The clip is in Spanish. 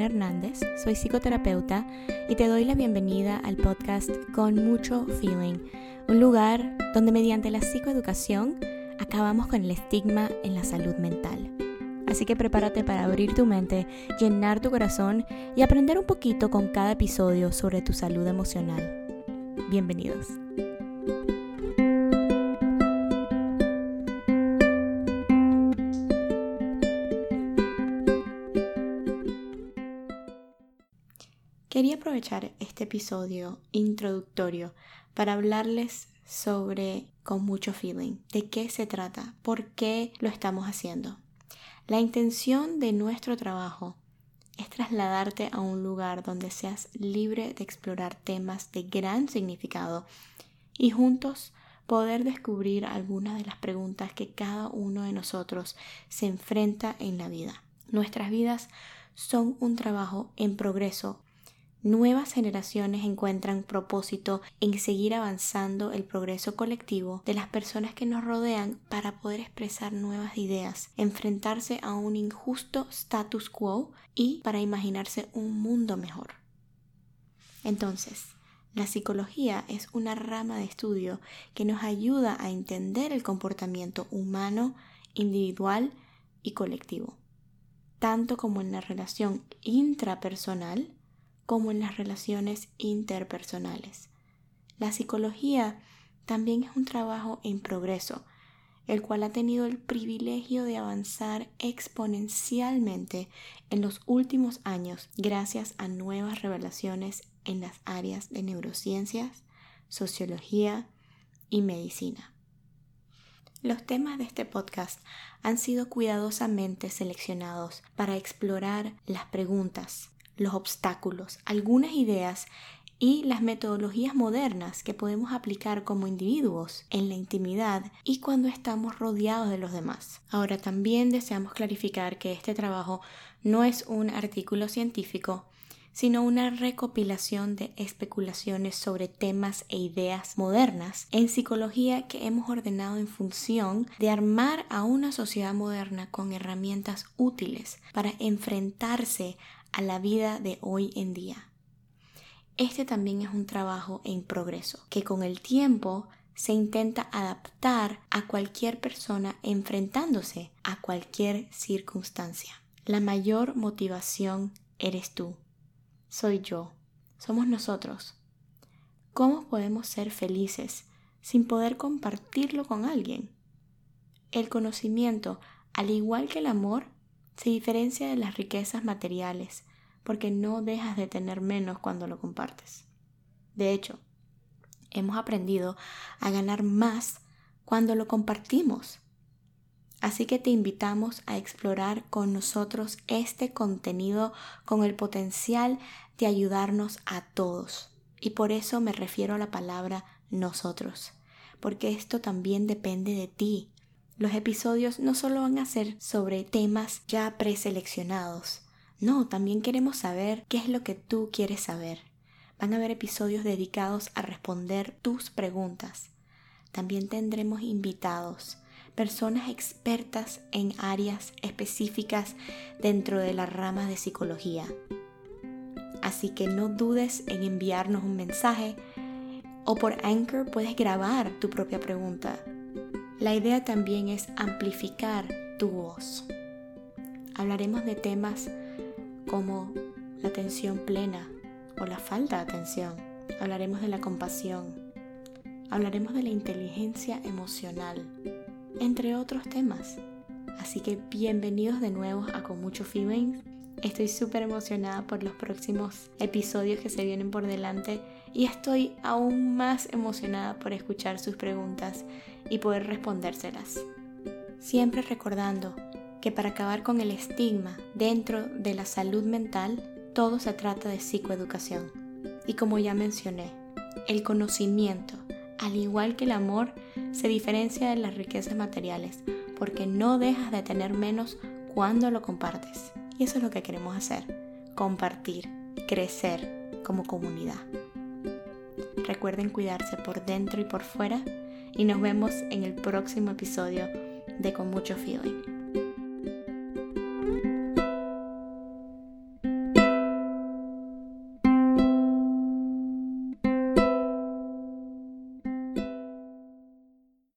Hernández, soy psicoterapeuta y te doy la bienvenida al podcast Con mucho feeling, un lugar donde mediante la psicoeducación acabamos con el estigma en la salud mental. Así que prepárate para abrir tu mente, llenar tu corazón y aprender un poquito con cada episodio sobre tu salud emocional. Bienvenidos. Quería aprovechar este episodio introductorio para hablarles sobre con mucho feeling, de qué se trata, por qué lo estamos haciendo. La intención de nuestro trabajo es trasladarte a un lugar donde seas libre de explorar temas de gran significado y juntos poder descubrir algunas de las preguntas que cada uno de nosotros se enfrenta en la vida. Nuestras vidas son un trabajo en progreso Nuevas generaciones encuentran propósito en seguir avanzando el progreso colectivo de las personas que nos rodean para poder expresar nuevas ideas, enfrentarse a un injusto status quo y para imaginarse un mundo mejor. Entonces, la psicología es una rama de estudio que nos ayuda a entender el comportamiento humano, individual y colectivo, tanto como en la relación intrapersonal, como en las relaciones interpersonales. La psicología también es un trabajo en progreso, el cual ha tenido el privilegio de avanzar exponencialmente en los últimos años gracias a nuevas revelaciones en las áreas de neurociencias, sociología y medicina. Los temas de este podcast han sido cuidadosamente seleccionados para explorar las preguntas, los obstáculos, algunas ideas y las metodologías modernas que podemos aplicar como individuos en la intimidad y cuando estamos rodeados de los demás. Ahora también deseamos clarificar que este trabajo no es un artículo científico, sino una recopilación de especulaciones sobre temas e ideas modernas en psicología que hemos ordenado en función de armar a una sociedad moderna con herramientas útiles para enfrentarse a la vida de hoy en día. Este también es un trabajo en progreso, que con el tiempo se intenta adaptar a cualquier persona enfrentándose a cualquier circunstancia. La mayor motivación eres tú, soy yo, somos nosotros. ¿Cómo podemos ser felices sin poder compartirlo con alguien? El conocimiento, al igual que el amor, se diferencia de las riquezas materiales porque no dejas de tener menos cuando lo compartes. De hecho, hemos aprendido a ganar más cuando lo compartimos. Así que te invitamos a explorar con nosotros este contenido con el potencial de ayudarnos a todos. Y por eso me refiero a la palabra nosotros, porque esto también depende de ti, los episodios no solo van a ser sobre temas ya preseleccionados, no, también queremos saber qué es lo que tú quieres saber. Van a haber episodios dedicados a responder tus preguntas. También tendremos invitados, personas expertas en áreas específicas dentro de la rama de psicología. Así que no dudes en enviarnos un mensaje o por Anchor puedes grabar tu propia pregunta la idea también es amplificar tu voz. Hablaremos de temas como la atención plena o la falta de atención. Hablaremos de la compasión. Hablaremos de la inteligencia emocional, entre otros temas. Así que bienvenidos de nuevo a Con Mucho Feeling. Estoy súper emocionada por los próximos episodios que se vienen por delante y estoy aún más emocionada por escuchar sus preguntas y poder respondérselas. Siempre recordando que para acabar con el estigma dentro de la salud mental, todo se trata de psicoeducación. Y como ya mencioné, el conocimiento, al igual que el amor, se diferencia de las riquezas materiales, porque no dejas de tener menos cuando lo compartes. Y eso es lo que queremos hacer, compartir, crecer como comunidad. Recuerden cuidarse por dentro y por fuera y nos vemos en el próximo episodio de Con mucho feeling.